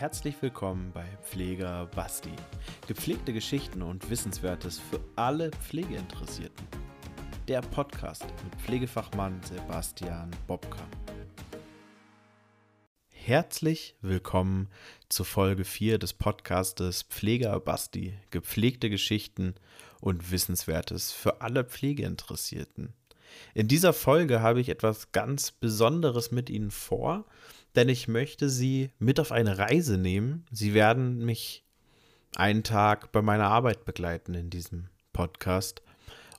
herzlich willkommen bei Pfleger Basti. Gepflegte Geschichten und Wissenswertes für alle Pflegeinteressierten. Der Podcast mit Pflegefachmann Sebastian Bobka. Herzlich willkommen zu Folge 4 des Podcastes Pfleger Basti. Gepflegte Geschichten und Wissenswertes für alle Pflegeinteressierten. In dieser Folge habe ich etwas ganz Besonderes mit Ihnen vor denn ich möchte Sie mit auf eine Reise nehmen. Sie werden mich einen Tag bei meiner Arbeit begleiten in diesem Podcast.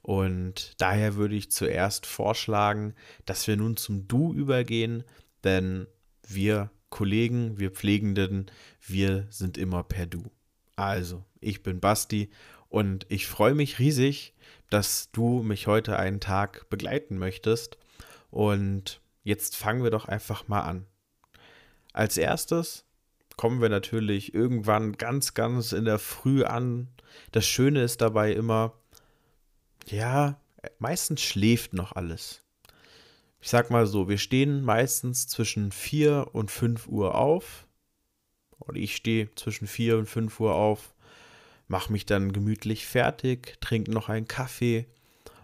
Und daher würde ich zuerst vorschlagen, dass wir nun zum Du übergehen, denn wir Kollegen, wir Pflegenden, wir sind immer per Du. Also, ich bin Basti und ich freue mich riesig, dass du mich heute einen Tag begleiten möchtest. Und jetzt fangen wir doch einfach mal an. Als erstes kommen wir natürlich irgendwann ganz, ganz in der Früh an. Das Schöne ist dabei immer, ja, meistens schläft noch alles. Ich sag mal so, wir stehen meistens zwischen 4 und 5 Uhr auf. Oder ich stehe zwischen 4 und 5 Uhr auf, mache mich dann gemütlich fertig, trinke noch einen Kaffee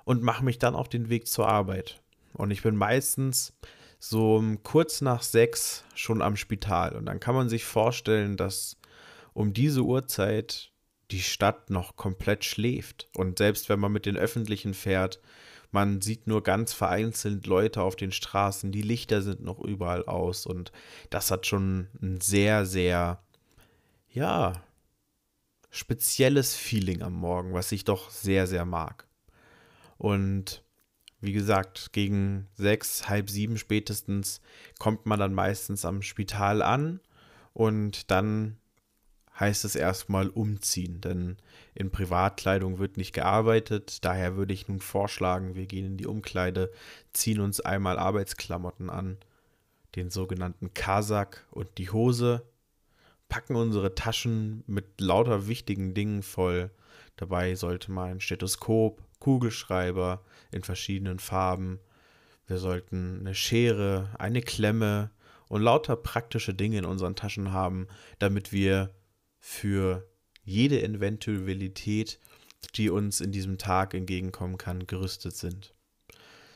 und mache mich dann auf den Weg zur Arbeit. Und ich bin meistens so kurz nach sechs schon am Spital. Und dann kann man sich vorstellen, dass um diese Uhrzeit die Stadt noch komplett schläft. Und selbst wenn man mit den Öffentlichen fährt, man sieht nur ganz vereinzelt Leute auf den Straßen, die Lichter sind noch überall aus. Und das hat schon ein sehr, sehr, ja, spezielles Feeling am Morgen, was ich doch sehr, sehr mag. Und wie gesagt, gegen sechs, halb sieben spätestens kommt man dann meistens am Spital an und dann heißt es erstmal umziehen, denn in Privatkleidung wird nicht gearbeitet. Daher würde ich nun vorschlagen, wir gehen in die Umkleide, ziehen uns einmal Arbeitsklamotten an, den sogenannten Kasak und die Hose, packen unsere Taschen mit lauter wichtigen Dingen voll. Dabei sollte mal ein Stethoskop, Kugelschreiber in verschiedenen Farben. Wir sollten eine Schere, eine Klemme und lauter praktische Dinge in unseren Taschen haben, damit wir für jede Eventualität, die uns in diesem Tag entgegenkommen kann, gerüstet sind.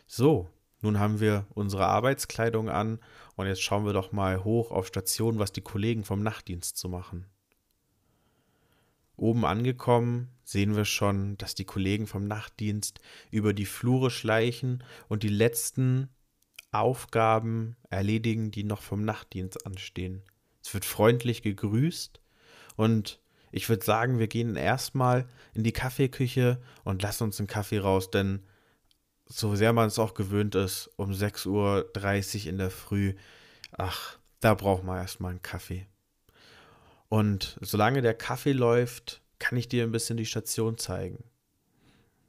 So, nun haben wir unsere Arbeitskleidung an und jetzt schauen wir doch mal hoch auf Station, was die Kollegen vom Nachtdienst zu machen. Oben angekommen sehen wir schon, dass die Kollegen vom Nachtdienst über die Flure schleichen und die letzten Aufgaben erledigen, die noch vom Nachtdienst anstehen. Es wird freundlich gegrüßt und ich würde sagen, wir gehen erstmal in die Kaffeeküche und lassen uns einen Kaffee raus, denn so sehr man es auch gewöhnt ist, um 6.30 Uhr in der Früh, ach, da braucht man erstmal einen Kaffee. Und solange der Kaffee läuft, kann ich dir ein bisschen die Station zeigen.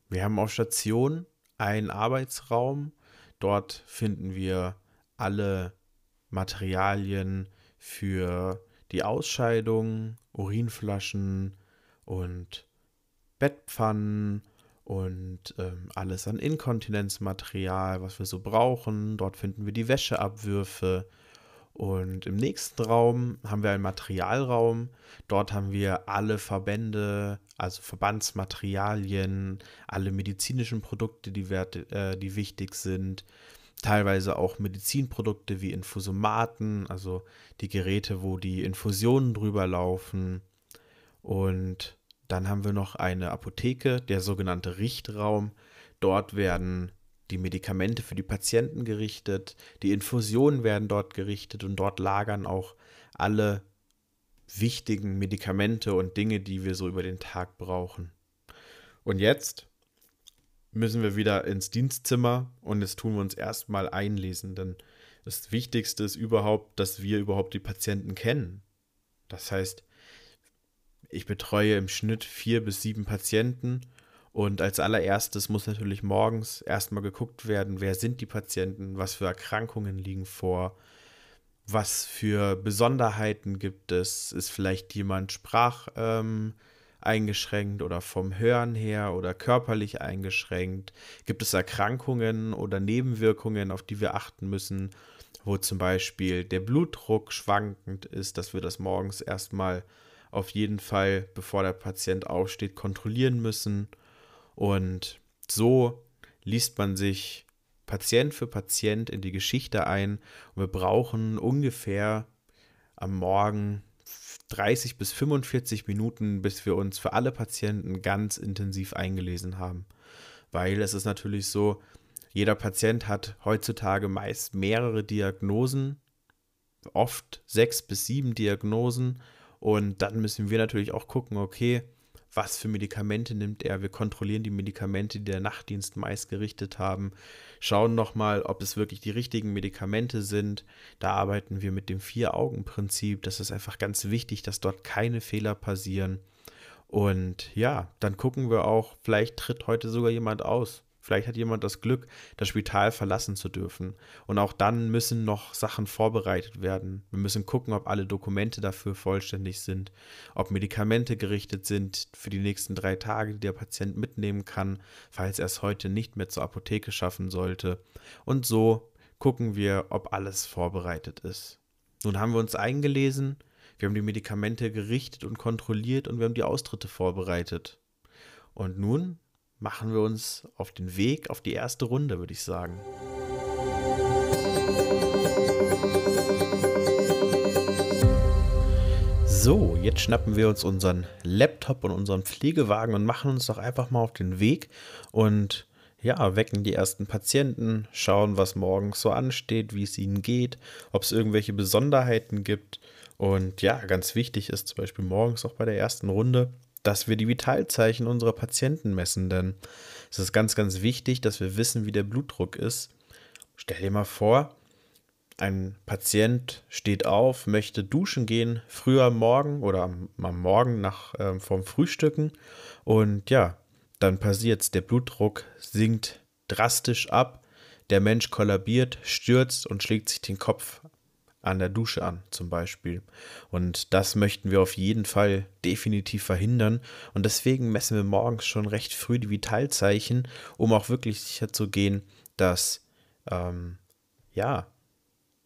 Wir haben auf Station einen Arbeitsraum. Dort finden wir alle Materialien für die Ausscheidung, Urinflaschen und Bettpfannen und ähm, alles an Inkontinenzmaterial, was wir so brauchen. Dort finden wir die Wäscheabwürfe, und im nächsten Raum haben wir einen Materialraum. Dort haben wir alle Verbände, also Verbandsmaterialien, alle medizinischen Produkte, die, wert, äh, die wichtig sind. Teilweise auch Medizinprodukte wie Infusomaten, also die Geräte, wo die Infusionen drüber laufen. Und dann haben wir noch eine Apotheke, der sogenannte Richtraum. Dort werden die Medikamente für die Patienten gerichtet, die Infusionen werden dort gerichtet und dort lagern auch alle wichtigen Medikamente und Dinge, die wir so über den Tag brauchen. Und jetzt müssen wir wieder ins Dienstzimmer und jetzt tun wir uns erstmal einlesen, denn das Wichtigste ist überhaupt, dass wir überhaupt die Patienten kennen. Das heißt, ich betreue im Schnitt vier bis sieben Patienten und als allererstes muss natürlich morgens erstmal geguckt werden, wer sind die Patienten, was für Erkrankungen liegen vor, was für Besonderheiten gibt es, ist vielleicht jemand sprach ähm, eingeschränkt oder vom Hören her oder körperlich eingeschränkt, gibt es Erkrankungen oder Nebenwirkungen, auf die wir achten müssen, wo zum Beispiel der Blutdruck schwankend ist, dass wir das morgens erstmal auf jeden Fall, bevor der Patient aufsteht, kontrollieren müssen. Und so liest man sich Patient für Patient in die Geschichte ein. Und wir brauchen ungefähr am Morgen 30 bis 45 Minuten, bis wir uns für alle Patienten ganz intensiv eingelesen haben. Weil es ist natürlich so, jeder Patient hat heutzutage meist mehrere Diagnosen, oft sechs bis sieben Diagnosen. Und dann müssen wir natürlich auch gucken, okay, was für Medikamente nimmt er. Wir kontrollieren die Medikamente, die der Nachtdienst meist gerichtet haben, schauen nochmal, ob es wirklich die richtigen Medikamente sind. Da arbeiten wir mit dem Vier-Augen-Prinzip. Das ist einfach ganz wichtig, dass dort keine Fehler passieren. Und ja, dann gucken wir auch, vielleicht tritt heute sogar jemand aus. Vielleicht hat jemand das Glück, das Spital verlassen zu dürfen. Und auch dann müssen noch Sachen vorbereitet werden. Wir müssen gucken, ob alle Dokumente dafür vollständig sind, ob Medikamente gerichtet sind für die nächsten drei Tage, die der Patient mitnehmen kann, falls er es heute nicht mehr zur Apotheke schaffen sollte. Und so gucken wir, ob alles vorbereitet ist. Nun haben wir uns eingelesen, wir haben die Medikamente gerichtet und kontrolliert und wir haben die Austritte vorbereitet. Und nun machen wir uns auf den Weg auf die erste Runde, würde ich sagen. So, jetzt schnappen wir uns unseren Laptop und unseren Pflegewagen und machen uns doch einfach mal auf den Weg und ja, wecken die ersten Patienten, schauen, was morgens so ansteht, wie es ihnen geht, ob es irgendwelche Besonderheiten gibt. Und ja, ganz wichtig ist zum Beispiel morgens auch bei der ersten Runde, dass wir die Vitalzeichen unserer Patienten messen, denn es ist ganz, ganz wichtig, dass wir wissen, wie der Blutdruck ist. Stell dir mal vor, ein Patient steht auf, möchte duschen gehen, früher am Morgen oder am, am Morgen nach, äh, vom Frühstücken. Und ja, dann passiert es, der Blutdruck sinkt drastisch ab, der Mensch kollabiert, stürzt und schlägt sich den Kopf an der Dusche an, zum Beispiel. Und das möchten wir auf jeden Fall definitiv verhindern. Und deswegen messen wir morgens schon recht früh die Vitalzeichen, um auch wirklich sicher zu gehen, dass ähm, ja,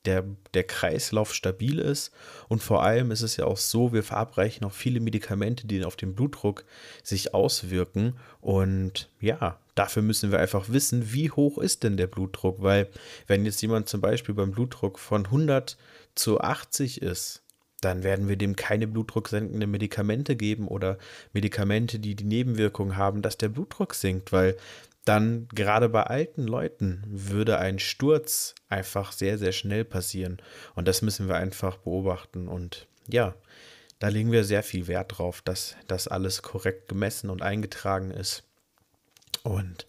der, der Kreislauf stabil ist. Und vor allem ist es ja auch so, wir verabreichen auch viele Medikamente, die auf den Blutdruck sich auswirken. Und ja, dafür müssen wir einfach wissen, wie hoch ist denn der Blutdruck, weil wenn jetzt jemand zum Beispiel beim Blutdruck von 100 zu 80 ist, dann werden wir dem keine blutdrucksenkenden Medikamente geben oder Medikamente, die die Nebenwirkung haben, dass der Blutdruck sinkt, weil dann gerade bei alten Leuten würde ein Sturz einfach sehr, sehr schnell passieren. Und das müssen wir einfach beobachten. Und ja, da legen wir sehr viel Wert drauf, dass das alles korrekt gemessen und eingetragen ist. Und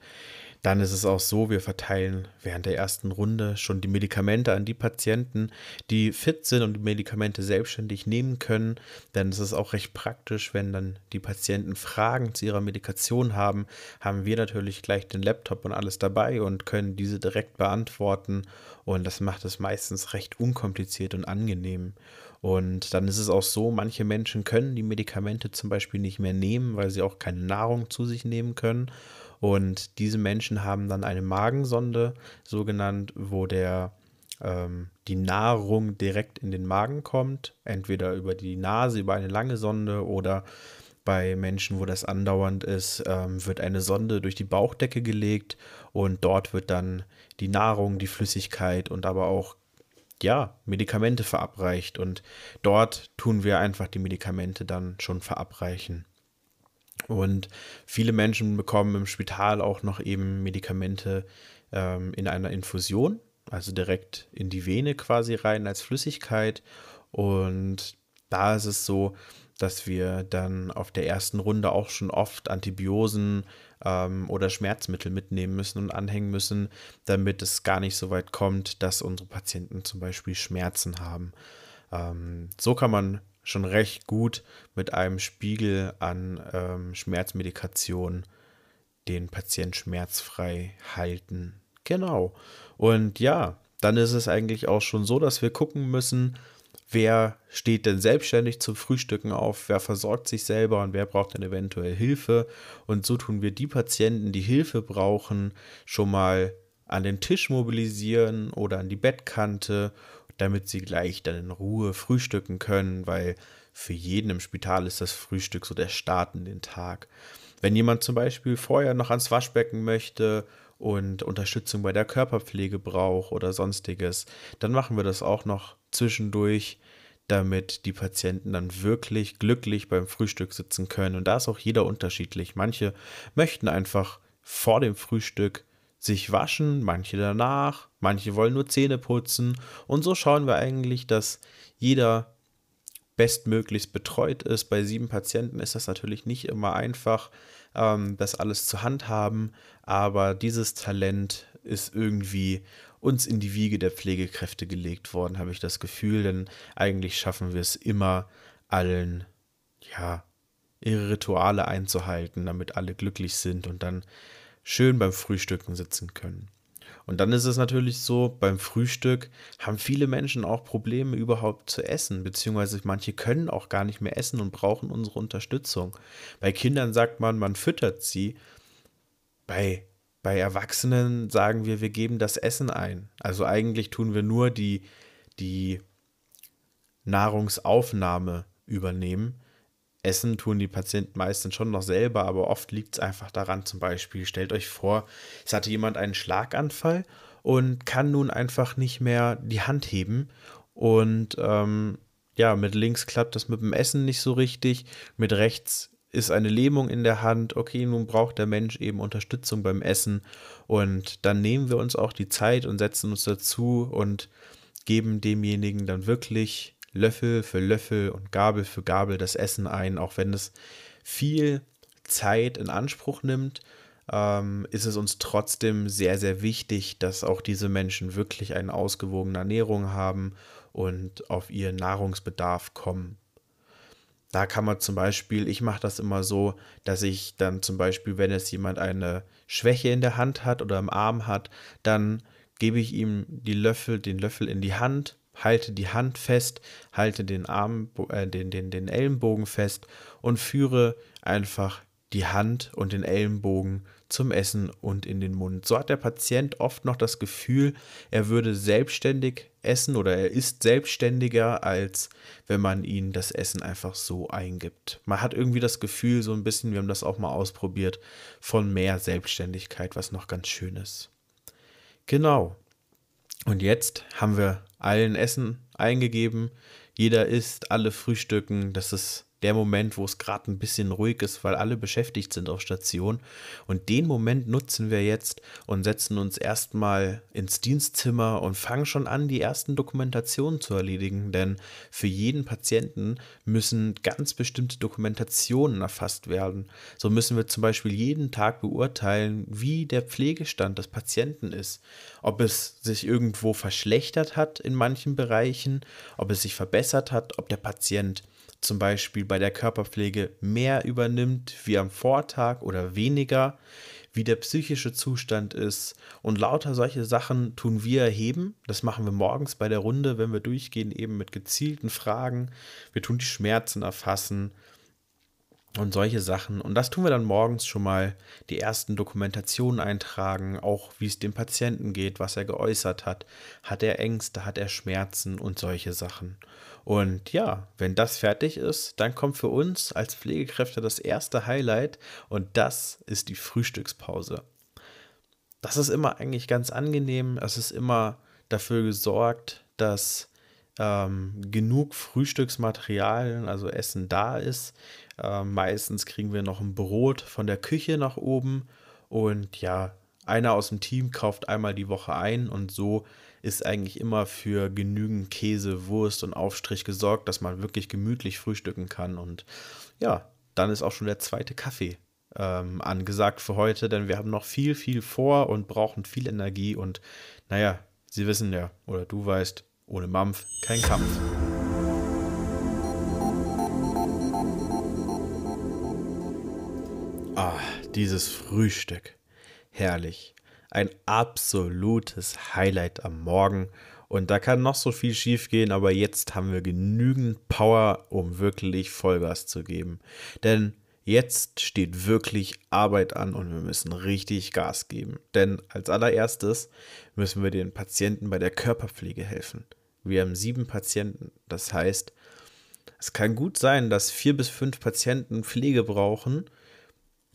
dann ist es auch so, wir verteilen während der ersten Runde schon die Medikamente an die Patienten, die fit sind und die Medikamente selbstständig nehmen können. Denn es ist auch recht praktisch, wenn dann die Patienten Fragen zu ihrer Medikation haben, haben wir natürlich gleich den Laptop und alles dabei und können diese direkt beantworten. Und das macht es meistens recht unkompliziert und angenehm. Und dann ist es auch so, manche Menschen können die Medikamente zum Beispiel nicht mehr nehmen, weil sie auch keine Nahrung zu sich nehmen können. Und diese Menschen haben dann eine Magensonde, so genannt, wo der ähm, die Nahrung direkt in den Magen kommt, entweder über die Nase, über eine lange Sonde oder bei Menschen, wo das andauernd ist, ähm, wird eine Sonde durch die Bauchdecke gelegt und dort wird dann die Nahrung, die Flüssigkeit und aber auch ja, Medikamente verabreicht und dort tun wir einfach die Medikamente dann schon verabreichen. Und viele Menschen bekommen im Spital auch noch eben Medikamente ähm, in einer Infusion, also direkt in die Vene quasi rein als Flüssigkeit. Und da ist es so, dass wir dann auf der ersten Runde auch schon oft Antibiosen ähm, oder Schmerzmittel mitnehmen müssen und anhängen müssen, damit es gar nicht so weit kommt, dass unsere Patienten zum Beispiel Schmerzen haben. Ähm, so kann man schon recht gut mit einem Spiegel an ähm, Schmerzmedikation den Patient schmerzfrei halten. Genau. Und ja, dann ist es eigentlich auch schon so, dass wir gucken müssen, wer steht denn selbstständig zum Frühstücken auf, wer versorgt sich selber und wer braucht dann eventuell Hilfe. Und so tun wir die Patienten, die Hilfe brauchen, schon mal an den Tisch mobilisieren oder an die Bettkante, damit sie gleich dann in Ruhe frühstücken können, weil für jeden im Spital ist das Frühstück so der Start in den Tag. Wenn jemand zum Beispiel vorher noch ans Waschbecken möchte und Unterstützung bei der Körperpflege braucht oder sonstiges, dann machen wir das auch noch zwischendurch, damit die Patienten dann wirklich glücklich beim Frühstück sitzen können. Und da ist auch jeder unterschiedlich. Manche möchten einfach vor dem Frühstück sich waschen, manche danach, manche wollen nur Zähne putzen. Und so schauen wir eigentlich, dass jeder bestmöglichst betreut ist. Bei sieben Patienten ist das natürlich nicht immer einfach, ähm, das alles zu handhaben, aber dieses Talent ist irgendwie uns in die Wiege der Pflegekräfte gelegt worden, habe ich das Gefühl, denn eigentlich schaffen wir es immer allen, ja, ihre Rituale einzuhalten, damit alle glücklich sind und dann schön beim Frühstücken sitzen können. Und dann ist es natürlich so, beim Frühstück haben viele Menschen auch Probleme überhaupt zu essen, beziehungsweise manche können auch gar nicht mehr essen und brauchen unsere Unterstützung. Bei Kindern sagt man, man füttert sie. Bei, bei Erwachsenen sagen wir, wir geben das Essen ein. Also eigentlich tun wir nur die, die Nahrungsaufnahme übernehmen. Essen tun die Patienten meistens schon noch selber, aber oft liegt es einfach daran, zum Beispiel, stellt euch vor, es hatte jemand einen Schlaganfall und kann nun einfach nicht mehr die Hand heben. Und ähm, ja, mit links klappt das mit dem Essen nicht so richtig, mit rechts ist eine Lähmung in der Hand, okay, nun braucht der Mensch eben Unterstützung beim Essen. Und dann nehmen wir uns auch die Zeit und setzen uns dazu und geben demjenigen dann wirklich Löffel für Löffel und Gabel für Gabel das Essen ein, auch wenn es viel Zeit in Anspruch nimmt, ähm, ist es uns trotzdem sehr, sehr wichtig, dass auch diese Menschen wirklich eine ausgewogene Ernährung haben und auf ihren Nahrungsbedarf kommen. Da kann man zum Beispiel, ich mache das immer so, dass ich dann zum Beispiel, wenn es jemand eine Schwäche in der Hand hat oder im Arm hat, dann gebe ich ihm die Löffel, den Löffel in die Hand halte die Hand fest, halte den Arm, äh, den, den, den Ellenbogen fest und führe einfach die Hand und den Ellenbogen zum Essen und in den Mund. So hat der Patient oft noch das Gefühl, er würde selbstständig essen oder er ist selbstständiger, als wenn man ihn das Essen einfach so eingibt. Man hat irgendwie das Gefühl, so ein bisschen, wir haben das auch mal ausprobiert, von mehr Selbstständigkeit, was noch ganz schön ist. Genau. Und jetzt haben wir allen Essen eingegeben. Jeder isst, alle frühstücken. Das ist der Moment, wo es gerade ein bisschen ruhig ist, weil alle beschäftigt sind auf Station. Und den Moment nutzen wir jetzt und setzen uns erstmal ins Dienstzimmer und fangen schon an, die ersten Dokumentationen zu erledigen. Denn für jeden Patienten müssen ganz bestimmte Dokumentationen erfasst werden. So müssen wir zum Beispiel jeden Tag beurteilen, wie der Pflegestand des Patienten ist. Ob es sich irgendwo verschlechtert hat in manchen Bereichen, ob es sich verbessert hat, ob der Patient zum Beispiel bei der Körperpflege mehr übernimmt wie am Vortag oder weniger, wie der psychische Zustand ist und lauter solche Sachen tun wir erheben. Das machen wir morgens bei der Runde, wenn wir durchgehen, eben mit gezielten Fragen. Wir tun die Schmerzen erfassen und solche Sachen. Und das tun wir dann morgens schon mal die ersten Dokumentationen eintragen, auch wie es dem Patienten geht, was er geäußert hat. Hat er Ängste, hat er Schmerzen und solche Sachen. Und ja, wenn das fertig ist, dann kommt für uns als Pflegekräfte das erste Highlight und das ist die Frühstückspause. Das ist immer eigentlich ganz angenehm. Es ist immer dafür gesorgt, dass ähm, genug Frühstücksmaterial, also Essen da ist. Ähm, meistens kriegen wir noch ein Brot von der Küche nach oben und ja, einer aus dem Team kauft einmal die Woche ein und so ist eigentlich immer für genügend Käse, Wurst und Aufstrich gesorgt, dass man wirklich gemütlich frühstücken kann. Und ja, dann ist auch schon der zweite Kaffee ähm, angesagt für heute, denn wir haben noch viel, viel vor und brauchen viel Energie. Und naja, Sie wissen ja, oder du weißt, ohne Mampf kein Kampf. Ah, dieses Frühstück. Herrlich ein absolutes Highlight am Morgen. Und da kann noch so viel schief gehen, aber jetzt haben wir genügend Power, um wirklich Vollgas zu geben. Denn Jetzt steht wirklich Arbeit an und wir müssen richtig Gas geben. Denn als allererstes müssen wir den Patienten bei der Körperpflege helfen. Wir haben sieben Patienten. Das heißt, es kann gut sein, dass vier bis fünf Patienten Pflege brauchen.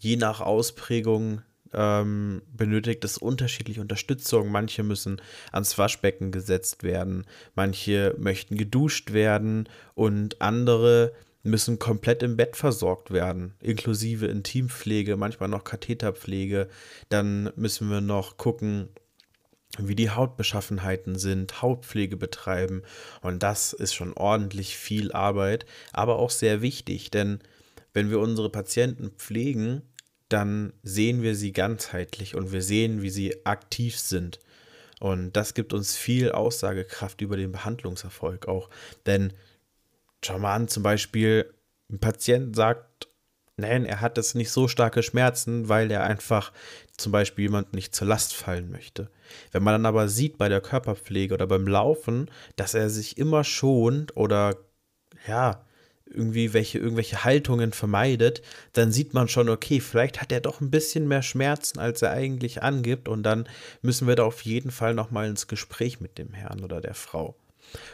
Je nach Ausprägung ähm, benötigt es unterschiedliche Unterstützung. Manche müssen ans Waschbecken gesetzt werden, manche möchten geduscht werden und andere müssen komplett im Bett versorgt werden, inklusive Intimpflege, manchmal noch Katheterpflege. Dann müssen wir noch gucken, wie die Hautbeschaffenheiten sind, Hautpflege betreiben. Und das ist schon ordentlich viel Arbeit, aber auch sehr wichtig, denn wenn wir unsere Patienten pflegen, dann sehen wir sie ganzheitlich und wir sehen, wie sie aktiv sind. Und das gibt uns viel Aussagekraft über den Behandlungserfolg auch. Denn schau mal an, zum Beispiel, ein Patient sagt, nein, er hat jetzt nicht so starke Schmerzen, weil er einfach zum Beispiel jemand nicht zur Last fallen möchte. Wenn man dann aber sieht bei der Körperpflege oder beim Laufen, dass er sich immer schont oder ja, irgendwie welche, irgendwelche Haltungen vermeidet, dann sieht man schon, okay, vielleicht hat er doch ein bisschen mehr Schmerzen, als er eigentlich angibt und dann müssen wir da auf jeden Fall nochmal ins Gespräch mit dem Herrn oder der Frau.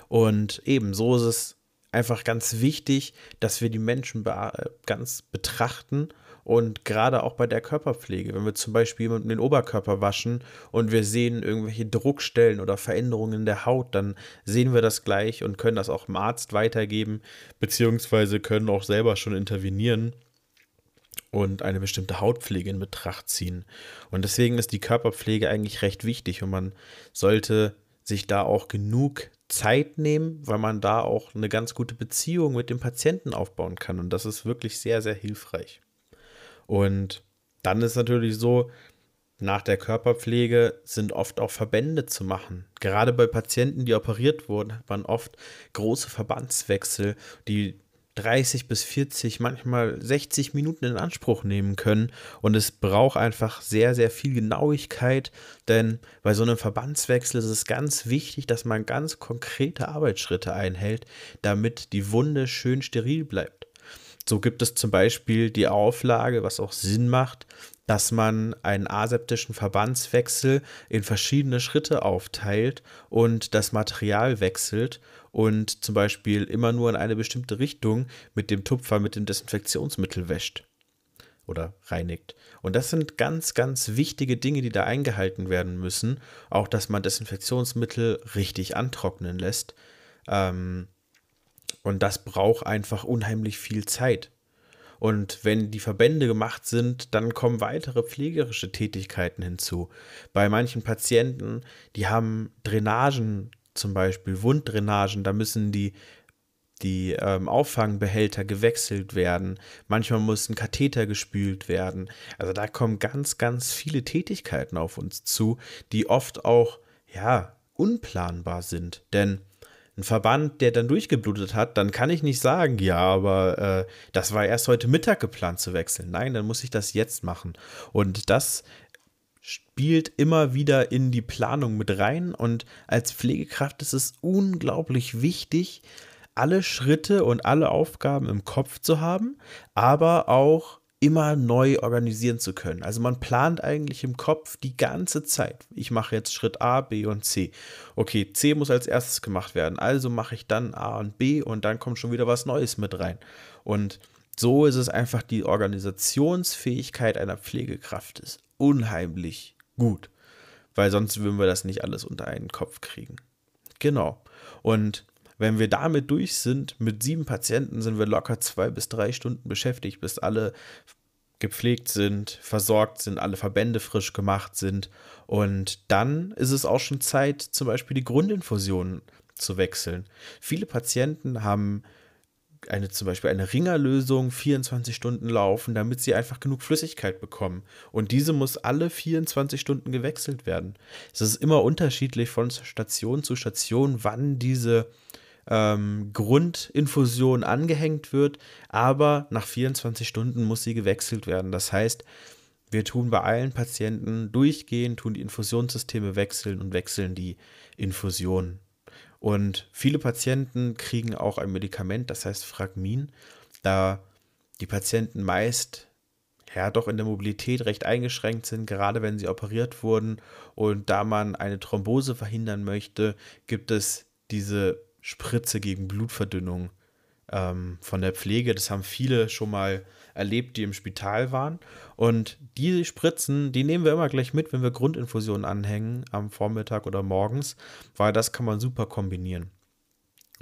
Und eben so ist es einfach ganz wichtig, dass wir die Menschen be ganz betrachten und gerade auch bei der Körperpflege, wenn wir zum Beispiel jemanden den Oberkörper waschen und wir sehen irgendwelche Druckstellen oder Veränderungen in der Haut, dann sehen wir das gleich und können das auch dem Arzt weitergeben, beziehungsweise können auch selber schon intervenieren und eine bestimmte Hautpflege in Betracht ziehen. Und deswegen ist die Körperpflege eigentlich recht wichtig und man sollte sich da auch genug Zeit nehmen, weil man da auch eine ganz gute Beziehung mit dem Patienten aufbauen kann. Und das ist wirklich sehr, sehr hilfreich. Und dann ist natürlich so, nach der Körperpflege sind oft auch Verbände zu machen. Gerade bei Patienten, die operiert wurden, hat man oft große Verbandswechsel, die 30 bis 40, manchmal 60 Minuten in Anspruch nehmen können. Und es braucht einfach sehr, sehr viel Genauigkeit, denn bei so einem Verbandswechsel ist es ganz wichtig, dass man ganz konkrete Arbeitsschritte einhält, damit die Wunde schön steril bleibt. So gibt es zum Beispiel die Auflage, was auch Sinn macht, dass man einen aseptischen Verbandswechsel in verschiedene Schritte aufteilt und das Material wechselt und zum Beispiel immer nur in eine bestimmte Richtung mit dem Tupfer mit dem Desinfektionsmittel wäscht oder reinigt. Und das sind ganz, ganz wichtige Dinge, die da eingehalten werden müssen. Auch, dass man Desinfektionsmittel richtig antrocknen lässt. Ähm, und das braucht einfach unheimlich viel Zeit. Und wenn die Verbände gemacht sind, dann kommen weitere pflegerische Tätigkeiten hinzu. Bei manchen Patienten, die haben Drainagen zum Beispiel, Wunddrainagen, da müssen die, die ähm, Auffangbehälter gewechselt werden. Manchmal muss ein Katheter gespült werden. Also da kommen ganz, ganz viele Tätigkeiten auf uns zu, die oft auch, ja, unplanbar sind. Denn ein Verband, der dann durchgeblutet hat, dann kann ich nicht sagen, ja, aber äh, das war erst heute Mittag geplant zu wechseln. Nein, dann muss ich das jetzt machen. Und das spielt immer wieder in die Planung mit rein. Und als Pflegekraft ist es unglaublich wichtig, alle Schritte und alle Aufgaben im Kopf zu haben, aber auch immer neu organisieren zu können. Also man plant eigentlich im Kopf die ganze Zeit. Ich mache jetzt Schritt A, B und C. Okay, C muss als erstes gemacht werden. Also mache ich dann A und B und dann kommt schon wieder was Neues mit rein. Und so ist es einfach die Organisationsfähigkeit einer Pflegekraft ist unheimlich gut, weil sonst würden wir das nicht alles unter einen Kopf kriegen. Genau. Und wenn wir damit durch sind, mit sieben Patienten sind wir locker zwei bis drei Stunden beschäftigt, bis alle gepflegt sind, versorgt sind, alle Verbände frisch gemacht sind. Und dann ist es auch schon Zeit, zum Beispiel die Grundinfusion zu wechseln. Viele Patienten haben eine zum Beispiel eine Ringerlösung 24 Stunden laufen, damit sie einfach genug Flüssigkeit bekommen. Und diese muss alle 24 Stunden gewechselt werden. Es ist immer unterschiedlich von Station zu Station, wann diese ähm, Grundinfusion angehängt wird, aber nach 24 Stunden muss sie gewechselt werden. Das heißt, wir tun bei allen Patienten durchgehend, tun die Infusionssysteme wechseln und wechseln die Infusionen. Und viele Patienten kriegen auch ein Medikament, das heißt Fragmin. Da die Patienten meist ja doch in der Mobilität recht eingeschränkt sind, gerade wenn sie operiert wurden. Und da man eine Thrombose verhindern möchte, gibt es diese Spritze gegen Blutverdünnung ähm, von der Pflege. Das haben viele schon mal erlebt, die im Spital waren. Und diese Spritzen, die nehmen wir immer gleich mit, wenn wir Grundinfusionen anhängen, am Vormittag oder morgens, weil das kann man super kombinieren.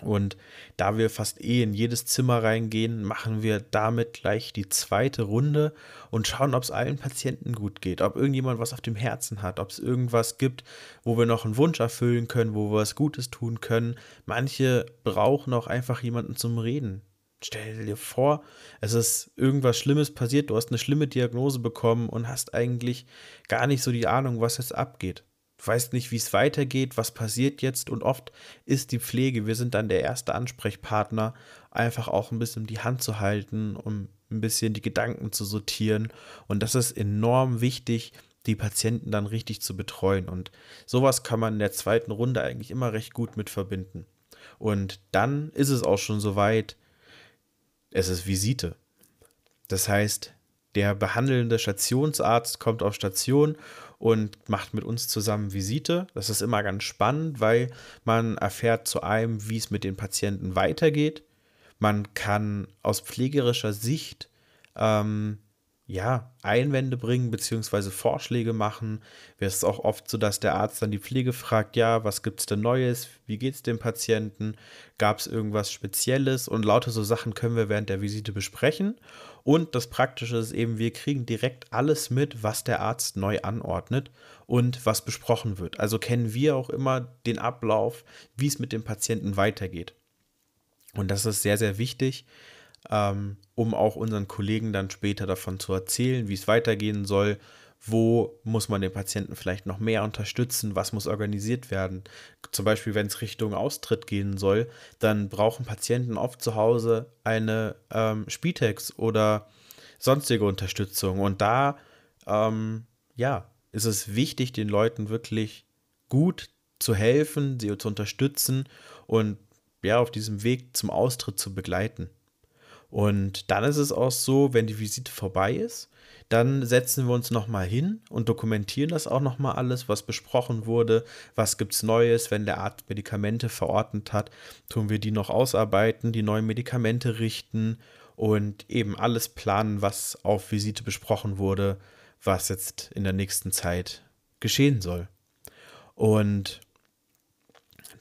Und da wir fast eh in jedes Zimmer reingehen, machen wir damit gleich die zweite Runde und schauen, ob es allen Patienten gut geht, ob irgendjemand was auf dem Herzen hat, ob es irgendwas gibt, wo wir noch einen Wunsch erfüllen können, wo wir was Gutes tun können. Manche brauchen auch einfach jemanden zum Reden. Stell dir vor, es ist irgendwas Schlimmes passiert, du hast eine schlimme Diagnose bekommen und hast eigentlich gar nicht so die Ahnung, was jetzt abgeht. Weißt nicht, wie es weitergeht, was passiert jetzt und oft ist die Pflege, wir sind dann der erste Ansprechpartner, einfach auch ein bisschen die Hand zu halten, um ein bisschen die Gedanken zu sortieren und das ist enorm wichtig, die Patienten dann richtig zu betreuen und sowas kann man in der zweiten Runde eigentlich immer recht gut mit verbinden. Und dann ist es auch schon soweit, es ist Visite. Das heißt, der behandelnde Stationsarzt kommt auf Station und macht mit uns zusammen Visite. Das ist immer ganz spannend, weil man erfährt zu einem, wie es mit den Patienten weitergeht. Man kann aus pflegerischer Sicht ähm, ja, Einwände bringen beziehungsweise Vorschläge machen. Es ist auch oft so, dass der Arzt dann die Pflege fragt, ja, was gibt es denn Neues? Wie geht es dem Patienten? Gab es irgendwas Spezielles? Und lauter so Sachen können wir während der Visite besprechen. Und das Praktische ist eben, wir kriegen direkt alles mit, was der Arzt neu anordnet und was besprochen wird. Also kennen wir auch immer den Ablauf, wie es mit dem Patienten weitergeht. Und das ist sehr, sehr wichtig, ähm, um auch unseren Kollegen dann später davon zu erzählen, wie es weitergehen soll, wo muss man den Patienten vielleicht noch mehr unterstützen, was muss organisiert werden. Zum Beispiel, wenn es Richtung Austritt gehen soll, dann brauchen Patienten oft zu Hause eine ähm, Spitex oder sonstige Unterstützung. Und da, ähm, ja, ist es wichtig, den Leuten wirklich gut zu helfen, sie zu unterstützen und ja, auf diesem Weg zum Austritt zu begleiten. Und dann ist es auch so, wenn die Visite vorbei ist, dann setzen wir uns nochmal hin und dokumentieren das auch nochmal alles, was besprochen wurde, was gibt es Neues, wenn der Arzt Medikamente verordnet hat, tun wir die noch ausarbeiten, die neuen Medikamente richten und eben alles planen, was auf Visite besprochen wurde, was jetzt in der nächsten Zeit geschehen soll. Und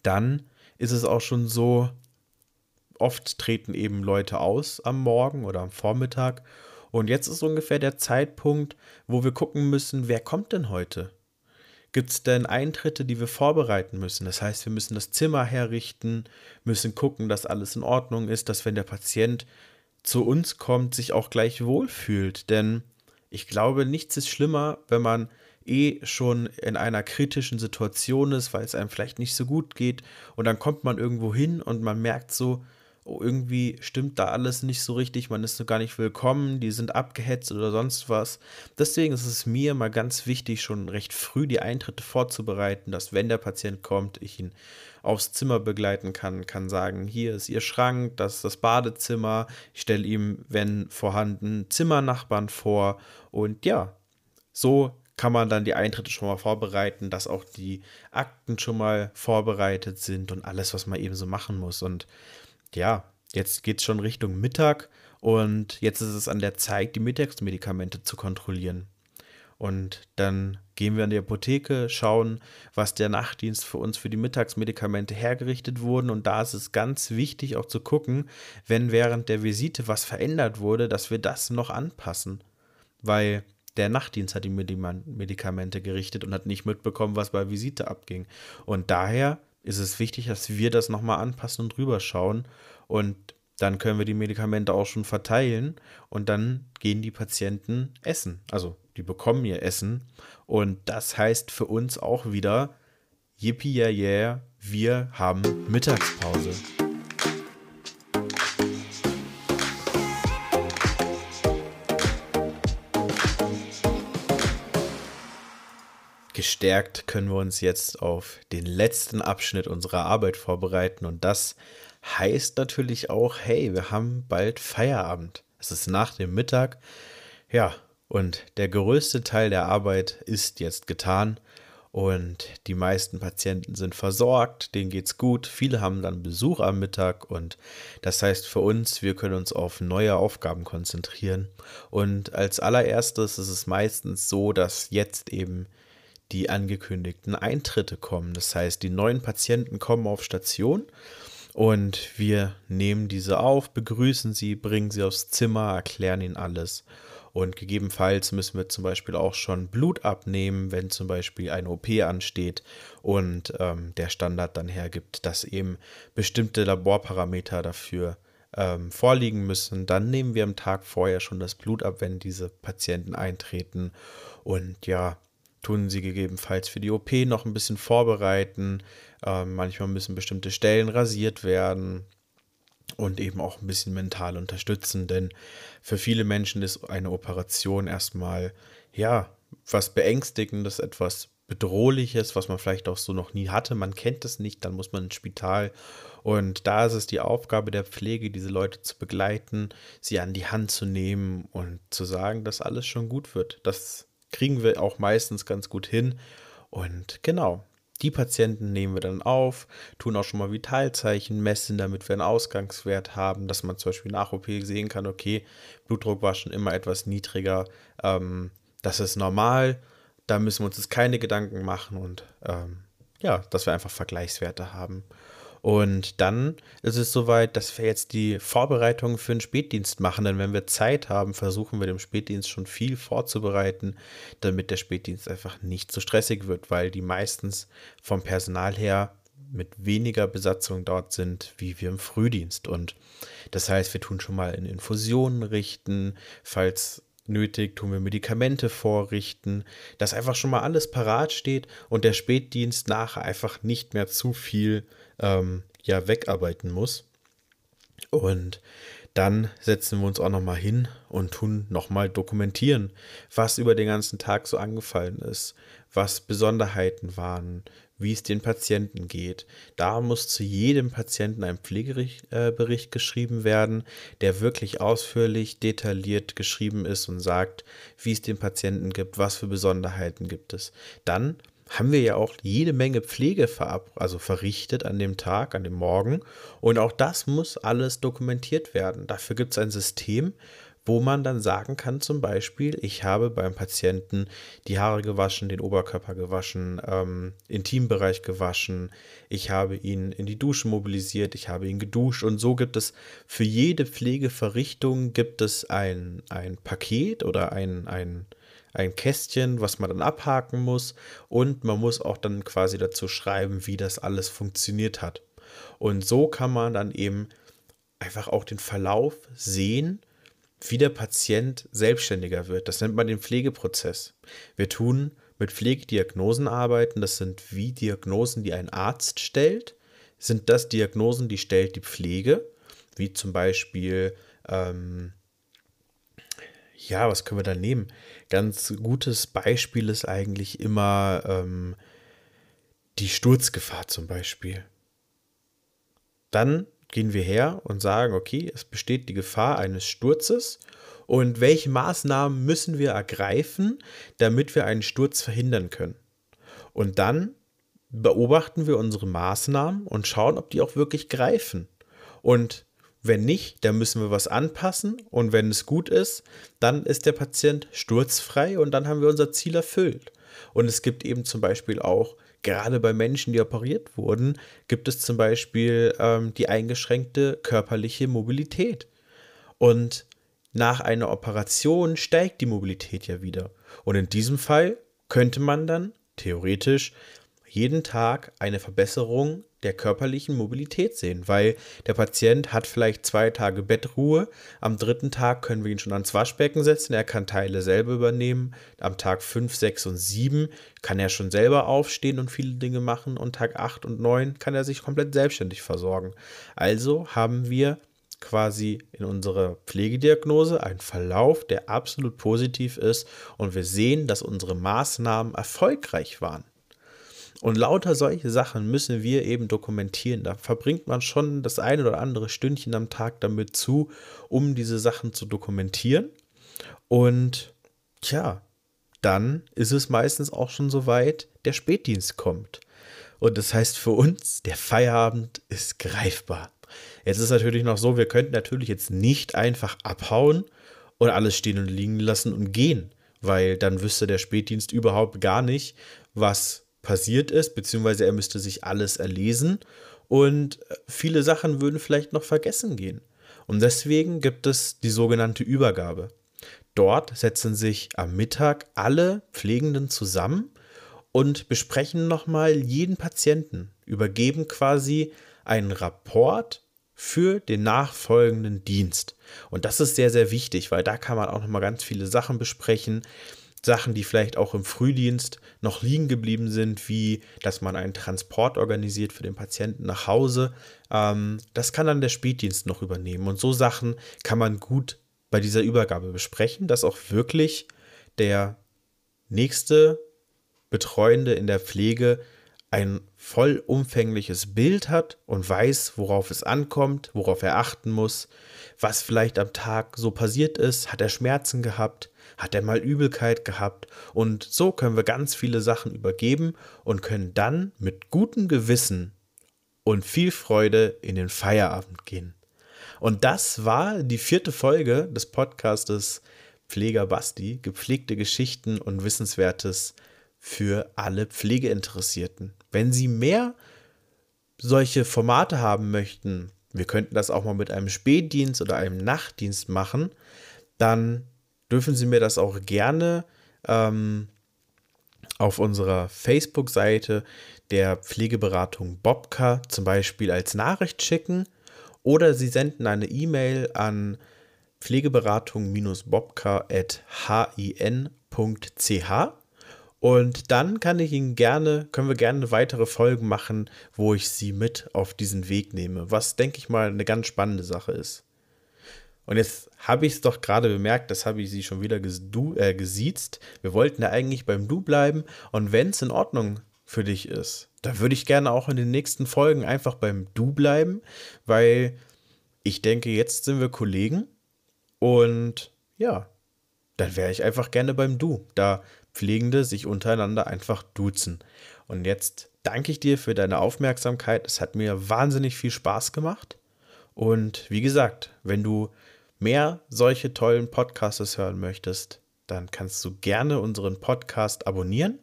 dann ist es auch schon so, oft treten eben Leute aus am Morgen oder am Vormittag. Und jetzt ist ungefähr der Zeitpunkt, wo wir gucken müssen, wer kommt denn heute? Gibt es denn Eintritte, die wir vorbereiten müssen? Das heißt, wir müssen das Zimmer herrichten, müssen gucken, dass alles in Ordnung ist, dass wenn der Patient zu uns kommt, sich auch gleich wohlfühlt. Denn ich glaube, nichts ist schlimmer, wenn man eh schon in einer kritischen Situation ist, weil es einem vielleicht nicht so gut geht und dann kommt man irgendwo hin und man merkt so, oh, irgendwie stimmt da alles nicht so richtig, man ist so gar nicht willkommen, die sind abgehetzt oder sonst was. Deswegen ist es mir mal ganz wichtig, schon recht früh die Eintritte vorzubereiten, dass wenn der Patient kommt, ich ihn aufs Zimmer begleiten kann, kann sagen, hier ist Ihr Schrank, das ist das Badezimmer, ich stelle ihm, wenn vorhanden, Zimmernachbarn vor und ja, so kann man dann die Eintritte schon mal vorbereiten, dass auch die Akten schon mal vorbereitet sind und alles, was man eben so machen muss. Und ja, jetzt geht es schon Richtung Mittag und jetzt ist es an der Zeit, die Mittagsmedikamente zu kontrollieren. Und dann gehen wir an die Apotheke, schauen, was der Nachtdienst für uns für die Mittagsmedikamente hergerichtet wurden. Und da ist es ganz wichtig auch zu gucken, wenn während der Visite was verändert wurde, dass wir das noch anpassen. Weil der Nachtdienst hat die Medikamente gerichtet und hat nicht mitbekommen, was bei Visite abging. Und daher ist es wichtig, dass wir das nochmal anpassen und drüber schauen. Und dann können wir die Medikamente auch schon verteilen und dann gehen die Patienten essen. Also die bekommen ihr Essen. Und das heißt für uns auch wieder, yippie yeah, yeah, wir haben Mittagspause. Gestärkt können wir uns jetzt auf den letzten Abschnitt unserer Arbeit vorbereiten und das heißt natürlich auch, hey, wir haben bald Feierabend. Es ist nach dem Mittag. Ja, und der größte Teil der Arbeit ist jetzt getan und die meisten Patienten sind versorgt, denen geht's gut. Viele haben dann Besuch am Mittag und das heißt für uns, wir können uns auf neue Aufgaben konzentrieren. Und als allererstes ist es meistens so, dass jetzt eben die angekündigten Eintritte kommen. Das heißt, die neuen Patienten kommen auf Station und wir nehmen diese auf, begrüßen sie, bringen sie aufs Zimmer, erklären ihnen alles. Und gegebenenfalls müssen wir zum Beispiel auch schon Blut abnehmen, wenn zum Beispiel eine OP ansteht und ähm, der Standard dann hergibt, dass eben bestimmte Laborparameter dafür ähm, vorliegen müssen. Dann nehmen wir am Tag vorher schon das Blut ab, wenn diese Patienten eintreten. Und ja, tun sie gegebenenfalls für die OP noch ein bisschen vorbereiten. Ähm, manchmal müssen bestimmte Stellen rasiert werden und eben auch ein bisschen mental unterstützen, denn für viele Menschen ist eine Operation erstmal, ja, was Beängstigendes, etwas Bedrohliches, was man vielleicht auch so noch nie hatte. Man kennt es nicht, dann muss man ins Spital. Und da ist es die Aufgabe der Pflege, diese Leute zu begleiten, sie an die Hand zu nehmen und zu sagen, dass alles schon gut wird. Das kriegen wir auch meistens ganz gut hin. Und genau, die Patienten nehmen wir dann auf, tun auch schon mal Vitalzeichen messen, damit wir einen Ausgangswert haben, dass man zum Beispiel nach OP sehen kann, okay, Blutdruck war schon immer etwas niedriger, ähm, das ist normal, da müssen wir uns jetzt keine Gedanken machen und ähm, ja, dass wir einfach Vergleichswerte haben. Und dann ist es soweit, dass wir jetzt die Vorbereitungen für den Spätdienst machen. Denn wenn wir Zeit haben, versuchen wir dem Spätdienst schon viel vorzubereiten, damit der Spätdienst einfach nicht zu stressig wird, weil die meistens vom Personal her mit weniger Besatzung dort sind, wie wir im Frühdienst. Und das heißt, wir tun schon mal in Infusionen richten, falls nötig, tun wir Medikamente vorrichten, dass einfach schon mal alles parat steht und der Spätdienst nachher einfach nicht mehr zu viel ähm, ja wegarbeiten muss. Und dann setzen wir uns auch nochmal hin und tun nochmal dokumentieren, was über den ganzen Tag so angefallen ist, was Besonderheiten waren, wie es den Patienten geht. Da muss zu jedem Patienten ein Pflegebericht äh, geschrieben werden, der wirklich ausführlich, detailliert geschrieben ist und sagt, wie es den Patienten gibt, was für Besonderheiten gibt es. Dann haben wir ja auch jede Menge Pflege verab also verrichtet an dem Tag, an dem Morgen. Und auch das muss alles dokumentiert werden. Dafür gibt es ein System, wo man dann sagen kann, zum Beispiel, ich habe beim Patienten die Haare gewaschen, den Oberkörper gewaschen, ähm, Intimbereich gewaschen, ich habe ihn in die Dusche mobilisiert, ich habe ihn geduscht und so gibt es für jede Pflegeverrichtung gibt es ein, ein Paket oder ein, ein, ein Kästchen, was man dann abhaken muss und man muss auch dann quasi dazu schreiben, wie das alles funktioniert hat. Und so kann man dann eben einfach auch den Verlauf sehen, wie der Patient selbstständiger wird. Das nennt man den Pflegeprozess. Wir tun mit Pflegediagnosen arbeiten. Das sind wie Diagnosen, die ein Arzt stellt. Sind das Diagnosen, die stellt die Pflege, wie zum Beispiel ähm, ja, was können wir da nehmen? Ganz gutes Beispiel ist eigentlich immer ähm, die Sturzgefahr zum Beispiel. Dann gehen wir her und sagen, okay, es besteht die Gefahr eines Sturzes und welche Maßnahmen müssen wir ergreifen, damit wir einen Sturz verhindern können. Und dann beobachten wir unsere Maßnahmen und schauen, ob die auch wirklich greifen. Und wenn nicht, dann müssen wir was anpassen und wenn es gut ist, dann ist der Patient sturzfrei und dann haben wir unser Ziel erfüllt. Und es gibt eben zum Beispiel auch, gerade bei Menschen, die operiert wurden, gibt es zum Beispiel ähm, die eingeschränkte körperliche Mobilität. Und nach einer Operation steigt die Mobilität ja wieder. Und in diesem Fall könnte man dann theoretisch jeden Tag eine Verbesserung der körperlichen Mobilität sehen, weil der Patient hat vielleicht zwei Tage Bettruhe, am dritten Tag können wir ihn schon ans Waschbecken setzen, er kann Teile selber übernehmen, am Tag 5, 6 und 7 kann er schon selber aufstehen und viele Dinge machen und Tag 8 und 9 kann er sich komplett selbstständig versorgen. Also haben wir quasi in unserer Pflegediagnose einen Verlauf, der absolut positiv ist und wir sehen, dass unsere Maßnahmen erfolgreich waren. Und lauter solche Sachen müssen wir eben dokumentieren. Da verbringt man schon das eine oder andere Stündchen am Tag damit zu, um diese Sachen zu dokumentieren. Und tja, dann ist es meistens auch schon soweit, der Spätdienst kommt. Und das heißt für uns, der Feierabend ist greifbar. Jetzt ist natürlich noch so, wir könnten natürlich jetzt nicht einfach abhauen und alles stehen und liegen lassen und gehen, weil dann wüsste der Spätdienst überhaupt gar nicht, was passiert ist, beziehungsweise er müsste sich alles erlesen und viele Sachen würden vielleicht noch vergessen gehen. Und deswegen gibt es die sogenannte Übergabe. Dort setzen sich am Mittag alle Pflegenden zusammen und besprechen nochmal jeden Patienten, übergeben quasi einen Rapport für den nachfolgenden Dienst. Und das ist sehr, sehr wichtig, weil da kann man auch nochmal ganz viele Sachen besprechen. Sachen, die vielleicht auch im Frühdienst noch liegen geblieben sind, wie dass man einen Transport organisiert für den Patienten nach Hause. Ähm, das kann dann der Spätdienst noch übernehmen. Und so Sachen kann man gut bei dieser Übergabe besprechen, dass auch wirklich der nächste Betreuende in der Pflege ein vollumfängliches Bild hat und weiß, worauf es ankommt, worauf er achten muss, was vielleicht am Tag so passiert ist, hat er Schmerzen gehabt, hat er mal Übelkeit gehabt und so können wir ganz viele Sachen übergeben und können dann mit gutem Gewissen und viel Freude in den Feierabend gehen. Und das war die vierte Folge des Podcastes Pfleger Basti, gepflegte Geschichten und Wissenswertes für alle Pflegeinteressierten. Wenn Sie mehr solche Formate haben möchten, wir könnten das auch mal mit einem Spätdienst oder einem Nachtdienst machen, dann dürfen Sie mir das auch gerne ähm, auf unserer Facebook-Seite der Pflegeberatung Bobka zum Beispiel als Nachricht schicken oder Sie senden eine E-Mail an pflegeberatung-bobka.hin.ch und dann kann ich Ihnen gerne, können wir gerne weitere Folgen machen, wo ich Sie mit auf diesen Weg nehme, was denke ich mal eine ganz spannende Sache ist. Und jetzt habe ich es doch gerade bemerkt, das habe ich Sie schon wieder gesdu, äh, gesiezt. Wir wollten ja eigentlich beim Du bleiben und wenn es in Ordnung für dich ist, dann würde ich gerne auch in den nächsten Folgen einfach beim Du bleiben, weil ich denke, jetzt sind wir Kollegen und ja, dann wäre ich einfach gerne beim Du. Da Pflegende sich untereinander einfach duzen. Und jetzt danke ich dir für deine Aufmerksamkeit. Es hat mir wahnsinnig viel Spaß gemacht. Und wie gesagt, wenn du mehr solche tollen Podcasts hören möchtest, dann kannst du gerne unseren Podcast abonnieren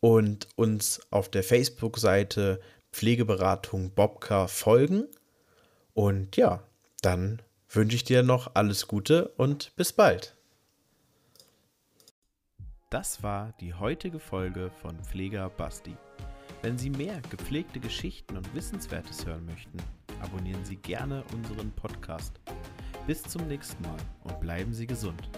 und uns auf der Facebook-Seite Pflegeberatung Bobka folgen. Und ja, dann wünsche ich dir noch alles Gute und bis bald. Das war die heutige Folge von Pfleger Basti. Wenn Sie mehr gepflegte Geschichten und Wissenswertes hören möchten, abonnieren Sie gerne unseren Podcast. Bis zum nächsten Mal und bleiben Sie gesund.